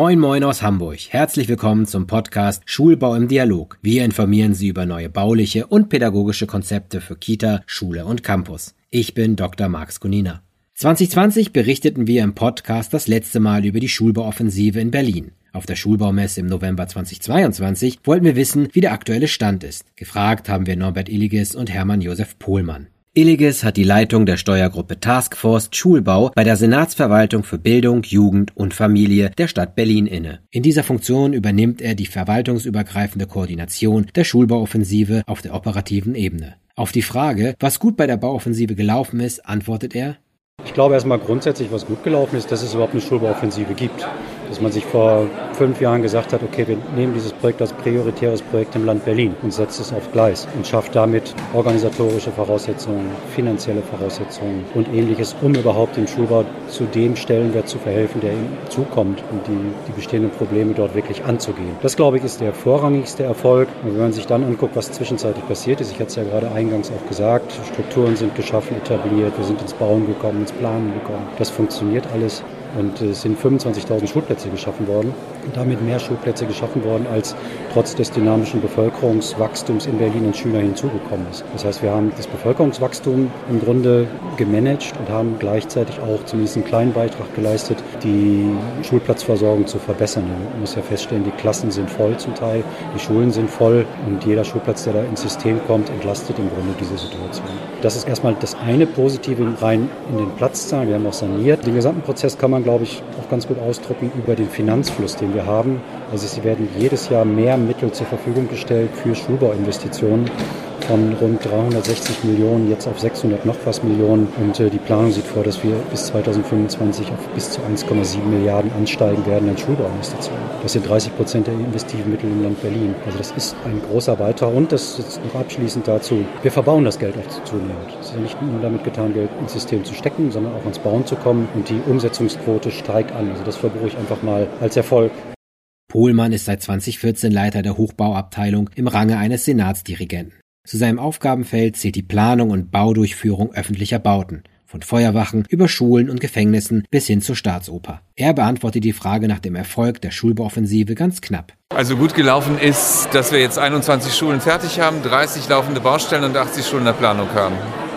Moin Moin aus Hamburg. Herzlich willkommen zum Podcast Schulbau im Dialog. Wir informieren Sie über neue bauliche und pädagogische Konzepte für Kita, Schule und Campus. Ich bin Dr. Max Kunina. 2020 berichteten wir im Podcast das letzte Mal über die Schulbauoffensive in Berlin. Auf der Schulbaumesse im November 2022 wollten wir wissen, wie der aktuelle Stand ist. Gefragt haben wir Norbert Illiges und Hermann Josef Pohlmann. Illiges hat die Leitung der Steuergruppe Taskforce Schulbau bei der Senatsverwaltung für Bildung, Jugend und Familie der Stadt Berlin inne. In dieser Funktion übernimmt er die verwaltungsübergreifende Koordination der Schulbauoffensive auf der operativen Ebene. Auf die Frage, was gut bei der Bauoffensive gelaufen ist, antwortet er, ich glaube erstmal grundsätzlich, was gut gelaufen ist, dass es überhaupt eine Schulbauoffensive gibt dass man sich vor fünf Jahren gesagt hat, okay, wir nehmen dieses Projekt als prioritäres Projekt im Land Berlin und setzen es auf Gleis und schafft damit organisatorische Voraussetzungen, finanzielle Voraussetzungen und ähnliches, um überhaupt dem Schulbau zu dem Stellenwert zu verhelfen, der ihm zukommt und die, die bestehenden Probleme dort wirklich anzugehen. Das, glaube ich, ist der vorrangigste Erfolg. Und wenn man sich dann anguckt, was zwischenzeitlich passiert ist, ich hatte es ja gerade eingangs auch gesagt, Strukturen sind geschaffen, etabliert, wir sind ins Bauen gekommen, ins Planen gekommen. Das funktioniert alles. Und es sind 25.000 Schulplätze geschaffen worden damit mehr Schulplätze geschaffen worden, als trotz des dynamischen Bevölkerungswachstums in Berlin an Schüler hinzugekommen ist. Das heißt, wir haben das Bevölkerungswachstum im Grunde gemanagt und haben gleichzeitig auch zumindest einen kleinen Beitrag geleistet, die Schulplatzversorgung zu verbessern. Man muss ja feststellen, die Klassen sind voll zum Teil, die Schulen sind voll und jeder Schulplatz, der da ins System kommt, entlastet im Grunde diese Situation. Das ist erstmal das eine Positive rein in den Platzzahlen. Wir haben auch saniert. Den gesamten Prozess kann man man, glaube ich, auch ganz gut ausdrücken über den Finanzfluss, den wir haben. Also sie werden jedes Jahr mehr Mittel zur Verfügung gestellt für Schulbauinvestitionen von rund 360 Millionen jetzt auf 600 noch was Millionen. Und äh, die Planung sieht vor, dass wir bis 2025 auf bis zu 1,7 Milliarden ansteigen werden an Schulbauinvestitionen. Das sind 30 Prozent der investiven Mittel im Land Berlin. Also das ist ein großer Beitrag. Und das ist noch abschließend dazu, wir verbauen das Geld auch zunehmend. Es ist ja nicht nur damit getan, Geld ins System zu stecken, sondern auch ans Bauen zu kommen. Und die Umsetzungsquote steigt an. Also das verbuche ich einfach mal als Erfolg. Pohlmann ist seit 2014 Leiter der Hochbauabteilung im Range eines Senatsdirigenten. Zu seinem Aufgabenfeld zählt die Planung und Baudurchführung öffentlicher Bauten, von Feuerwachen über Schulen und Gefängnissen bis hin zur Staatsoper. Er beantwortet die Frage nach dem Erfolg der Schulbauoffensive ganz knapp. Also gut gelaufen ist, dass wir jetzt 21 Schulen fertig haben, 30 laufende Baustellen und 80 Schulen in der Planung haben.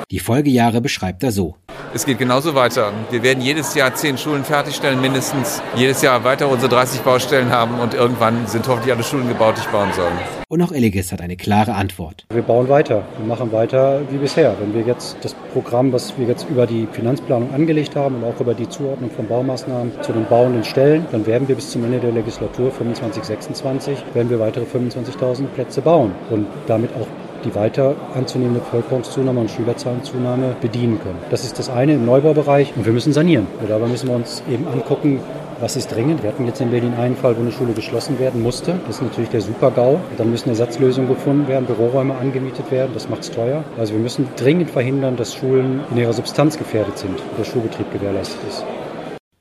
Die Folgejahre beschreibt er so. Es geht genauso weiter. Wir werden jedes Jahr zehn Schulen fertigstellen, mindestens jedes Jahr weiter unsere 30 Baustellen haben und irgendwann sind hoffentlich alle Schulen gebaut, die ich bauen soll. Und auch Elliges hat eine klare Antwort. Wir bauen weiter. Wir machen weiter wie bisher. Wenn wir jetzt das Programm, was wir jetzt über die Finanzplanung angelegt haben und auch über die Zuordnung von Baumaßnahmen zu den bauenden Stellen, dann werden wir bis zum Ende der Legislatur 25, 26 werden wir weitere 25.000 Plätze bauen und damit auch die weiter anzunehmende Bevölkerungszunahme und Schülerzahlenzunahme bedienen können. Das ist das eine im Neubaubereich und wir müssen sanieren. Und dabei müssen wir uns eben angucken, was ist dringend? Wir hatten jetzt in Berlin einen Fall, wo eine Schule geschlossen werden musste. Das ist natürlich der Super-GAU. Dann müssen Ersatzlösungen gefunden werden, Büroräume angemietet werden. Das macht es teuer. Also wir müssen dringend verhindern, dass Schulen in ihrer Substanz gefährdet sind, der Schulbetrieb gewährleistet ist.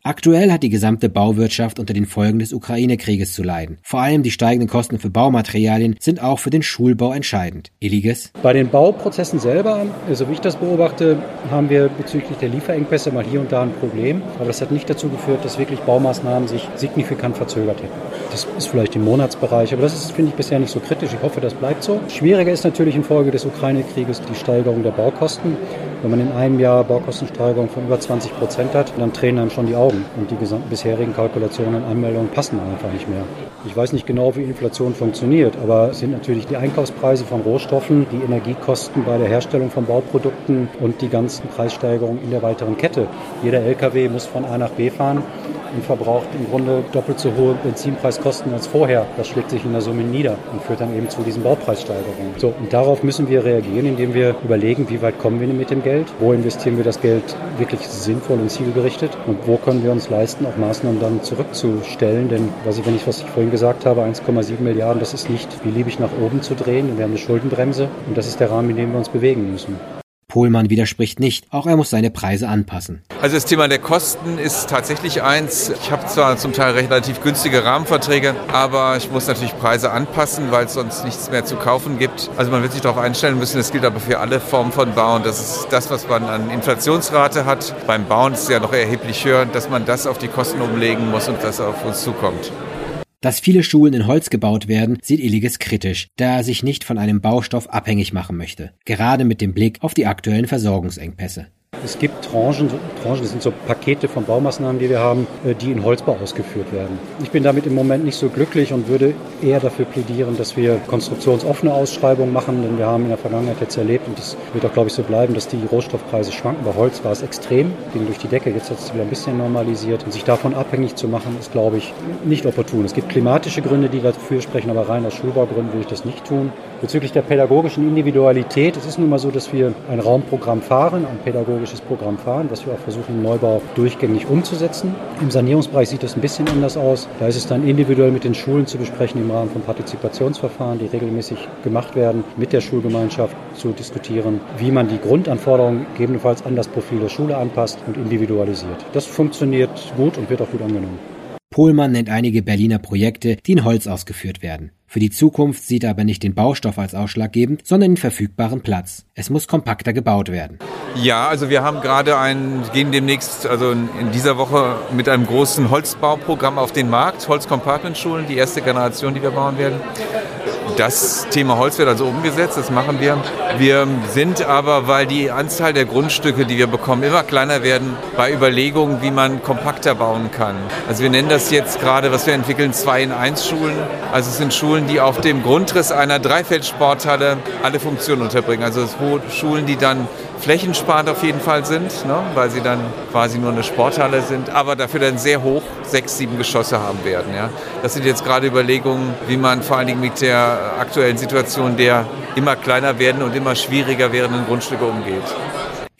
Aktuell hat die gesamte Bauwirtschaft unter den Folgen des Ukraine-Krieges zu leiden. Vor allem die steigenden Kosten für Baumaterialien sind auch für den Schulbau entscheidend. Illiges? Bei den Bauprozessen selber, so wie ich das beobachte, haben wir bezüglich der Lieferengpässe mal hier und da ein Problem. Aber das hat nicht dazu geführt, dass wirklich Baumaßnahmen sich signifikant verzögert hätten. Das ist vielleicht im Monatsbereich, aber das ist, finde ich, bisher nicht so kritisch. Ich hoffe, das bleibt so. Schwieriger ist natürlich infolge des Ukraine-Krieges die Steigerung der Baukosten. Wenn man in einem Jahr Baukostensteigerung von über 20 Prozent hat, dann tränen einem schon die Augen. Und die gesamten bisherigen Kalkulationen und Anmeldungen passen einfach nicht mehr. Ich weiß nicht genau, wie Inflation funktioniert, aber es sind natürlich die Einkaufspreise von Rohstoffen, die Energiekosten bei der Herstellung von Bauprodukten und die ganzen Preissteigerungen in der weiteren Kette. Jeder LKW muss von A nach B fahren und verbraucht im Grunde doppelt so hohe Benzinpreiskosten als vorher. Das schlägt sich in der Summe nieder und führt dann eben zu diesen Baupreissteigerungen. So, und darauf müssen wir reagieren, indem wir überlegen, wie weit kommen wir mit dem Geld, wo investieren wir das Geld wirklich sinnvoll und zielgerichtet und wo können wir uns leisten, auch Maßnahmen dann zurückzustellen. Denn was ich, wenn ich, was ich vorhin gesagt habe, 1,7 Milliarden, das ist nicht beliebig nach oben zu drehen. Wir haben eine Schuldenbremse und das ist der Rahmen, in dem wir uns bewegen müssen. Pohlmann widerspricht nicht, auch er muss seine Preise anpassen. Also das Thema der Kosten ist tatsächlich eins. Ich habe zwar zum Teil relativ günstige Rahmenverträge, aber ich muss natürlich Preise anpassen, weil es sonst nichts mehr zu kaufen gibt. Also man wird sich darauf einstellen müssen. Das gilt aber für alle Formen von Bauen. Das ist das, was man an Inflationsrate hat. Beim Bauen ist es ja noch erheblich höher, dass man das auf die Kosten umlegen muss und das auf uns zukommt. Dass viele Schulen in Holz gebaut werden, sieht Illiges kritisch, da er sich nicht von einem Baustoff abhängig machen möchte, gerade mit dem Blick auf die aktuellen Versorgungsengpässe. Es gibt Tranchen, Tranchen, das sind so Pakete von Baumaßnahmen, die wir haben, äh, die in Holzbau ausgeführt werden. Ich bin damit im Moment nicht so glücklich und würde eher dafür plädieren, dass wir konstruktionsoffene Ausschreibungen machen, denn wir haben in der Vergangenheit jetzt erlebt, und das wird auch, glaube ich, so bleiben, dass die Rohstoffpreise schwanken. Bei Holz war es extrem, ging durch die Decke, jetzt hat es wieder ein bisschen normalisiert. Und sich davon abhängig zu machen, ist, glaube ich, nicht opportun. Es gibt klimatische Gründe, die dafür sprechen, aber rein aus Schulbaugründen würde ich das nicht tun. Bezüglich der pädagogischen Individualität, es ist nun mal so, dass wir ein Raumprogramm fahren, ein pädagogisches Programm fahren, was wir auch versuchen im Neubau durchgängig umzusetzen. Im Sanierungsbereich sieht das ein bisschen anders aus. Da ist es dann individuell mit den Schulen zu besprechen im Rahmen von Partizipationsverfahren, die regelmäßig gemacht werden, mit der Schulgemeinschaft zu diskutieren, wie man die Grundanforderungen gegebenenfalls an das Profil der Schule anpasst und individualisiert. Das funktioniert gut und wird auch gut angenommen. Pohlmann nennt einige Berliner Projekte, die in Holz ausgeführt werden. Für die Zukunft sieht er aber nicht den Baustoff als ausschlaggebend, sondern den verfügbaren Platz. Es muss kompakter gebaut werden. Ja, also wir haben gerade ein, gehen demnächst, also in dieser Woche mit einem großen Holzbauprogramm auf den Markt, Holz-Compartment-Schulen, die erste Generation, die wir bauen werden. Das Thema Holz wird also umgesetzt, das machen wir. Wir sind aber, weil die Anzahl der Grundstücke, die wir bekommen, immer kleiner werden, bei Überlegungen, wie man kompakter bauen kann. Also wir nennen das jetzt gerade, was wir entwickeln, 2 in 1 Schulen. Also es sind Schulen, die auf dem Grundriss einer Dreifeldsporthalle alle Funktionen unterbringen. Also Schulen, die dann flächensparend auf jeden Fall sind, ne, weil sie dann quasi nur eine Sporthalle sind, aber dafür dann sehr hoch sechs, sieben Geschosse haben werden. Ja. Das sind jetzt gerade Überlegungen, wie man vor allen Dingen mit der aktuellen Situation der immer kleiner werden und immer schwieriger werdenden Grundstücke umgeht.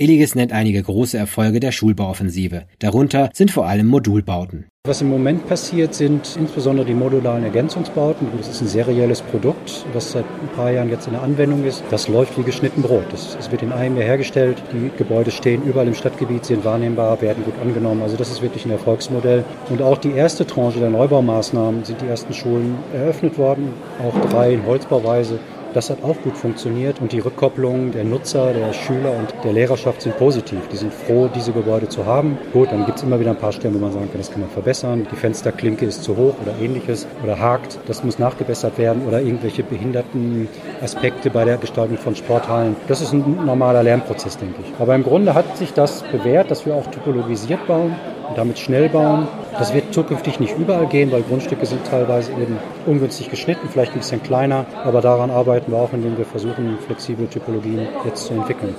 Illiges nennt einige große Erfolge der Schulbauoffensive. Darunter sind vor allem Modulbauten. Was im Moment passiert, sind insbesondere die modularen Ergänzungsbauten. Das ist ein serielles Produkt, was seit ein paar Jahren jetzt in der Anwendung ist. Das läuft wie geschnitten Brot. Es wird in einem Jahr hergestellt. Die Gebäude stehen überall im Stadtgebiet, sind wahrnehmbar, werden gut angenommen. Also das ist wirklich ein Erfolgsmodell. Und auch die erste Tranche der Neubaumaßnahmen sind die ersten Schulen eröffnet worden. Auch drei in Holzbauweise. Das hat auch gut funktioniert und die Rückkopplung der Nutzer, der Schüler und der Lehrerschaft sind positiv. Die sind froh, diese Gebäude zu haben. Gut, dann gibt es immer wieder ein paar Stellen, wo man sagen kann, das kann man verbessern. Die Fensterklinke ist zu hoch oder ähnliches oder hakt. Das muss nachgebessert werden oder irgendwelche behinderten Aspekte bei der Gestaltung von Sporthallen. Das ist ein normaler Lernprozess, denke ich. Aber im Grunde hat sich das bewährt, dass wir auch typologisiert bauen und damit schnell bauen. Das wird zukünftig nicht überall gehen, weil Grundstücke sind teilweise eben ungünstig geschnitten, vielleicht ein bisschen kleiner. Aber daran arbeiten wir auch, indem wir versuchen, flexible Typologien jetzt zu entwickeln.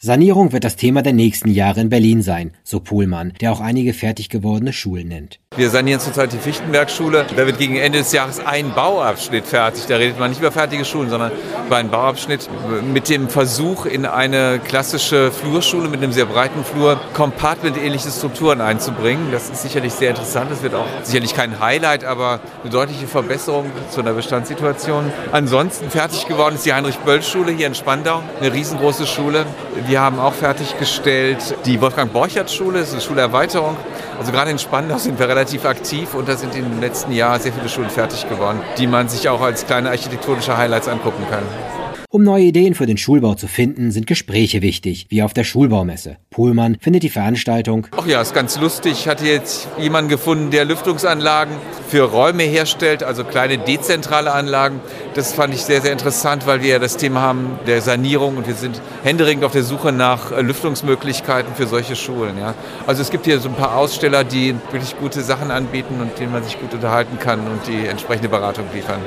Sanierung wird das Thema der nächsten Jahre in Berlin sein, so Pohlmann, der auch einige fertig gewordene Schulen nennt. Wir sanieren zurzeit die Fichtenbergschule. Da wird gegen Ende des Jahres ein Bauabschnitt fertig. Da redet man nicht über fertige Schulen, sondern über einen Bauabschnitt mit dem Versuch, in eine klassische Flurschule mit einem sehr breiten Flur Compartment-ähnliche Strukturen einzubringen. Das ist sicherlich sehr interessant. Das wird auch sicherlich kein Highlight, aber eine deutliche Verbesserung zu einer Bestandssituation. Ansonsten fertig geworden ist die Heinrich-Böll-Schule hier in Spandau. Eine riesengroße Schule. Wir haben auch fertiggestellt die Wolfgang-Borchert-Schule. Das ist eine Schulerweiterung. Also gerade in Spandau sind wir relativ aktiv und da sind in den letzten Jahren sehr viele Schulen fertig geworden, die man sich auch als kleine architektonische Highlights angucken kann. Um neue Ideen für den Schulbau zu finden, sind Gespräche wichtig, wie auf der Schulbaumesse. Pohlmann findet die Veranstaltung. Ach ja, ist ganz lustig. Ich hatte jetzt jemanden gefunden, der Lüftungsanlagen für Räume herstellt, also kleine dezentrale Anlagen. Das fand ich sehr, sehr interessant, weil wir ja das Thema haben der Sanierung und wir sind händeringend auf der Suche nach äh, Lüftungsmöglichkeiten für solche Schulen. Ja. Also es gibt hier so ein paar Aussteller, die wirklich gute Sachen anbieten und denen man sich gut unterhalten kann und die entsprechende Beratung liefern.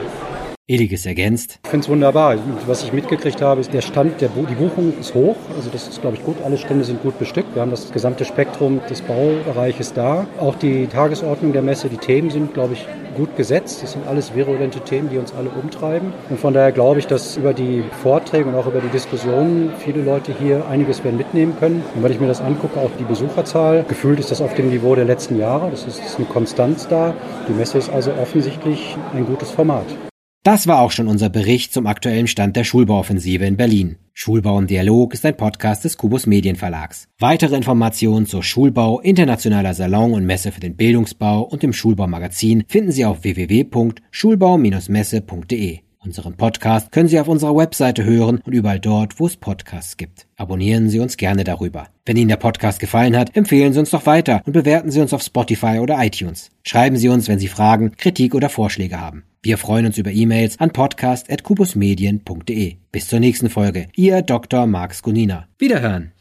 Eliges ergänzt. Ich finde es wunderbar. Was ich mitgekriegt habe, ist der Stand, der Bu die Buchung ist hoch. Also das ist, glaube ich, gut. Alle Stände sind gut bestückt. Wir haben das gesamte Spektrum des Baubereiches da. Auch die Tagesordnung der Messe, die Themen sind, glaube ich, gut gesetzt. Das sind alles virulente Themen, die uns alle umtreiben. Und von daher glaube ich, dass über die Vorträge und auch über die Diskussionen viele Leute hier einiges werden mitnehmen können. Und wenn ich mir das angucke, auch die Besucherzahl, gefühlt ist das auf dem Niveau der letzten Jahre. Das ist, ist eine Konstanz da. Die Messe ist also offensichtlich ein gutes Format. Das war auch schon unser Bericht zum aktuellen Stand der Schulbauoffensive in Berlin. Schulbau im Dialog ist ein Podcast des Kubus Medienverlags. Weitere Informationen zur Schulbau, internationaler Salon und Messe für den Bildungsbau und dem Schulbaumagazin finden Sie auf www.schulbau-messe.de. Unseren Podcast können Sie auf unserer Webseite hören und überall dort, wo es Podcasts gibt. Abonnieren Sie uns gerne darüber. Wenn Ihnen der Podcast gefallen hat, empfehlen Sie uns doch weiter und bewerten Sie uns auf Spotify oder iTunes. Schreiben Sie uns, wenn Sie Fragen, Kritik oder Vorschläge haben. Wir freuen uns über E-Mails an podcast.kubusmedien.de. Bis zur nächsten Folge. Ihr Dr. Marx Gunina. Wiederhören.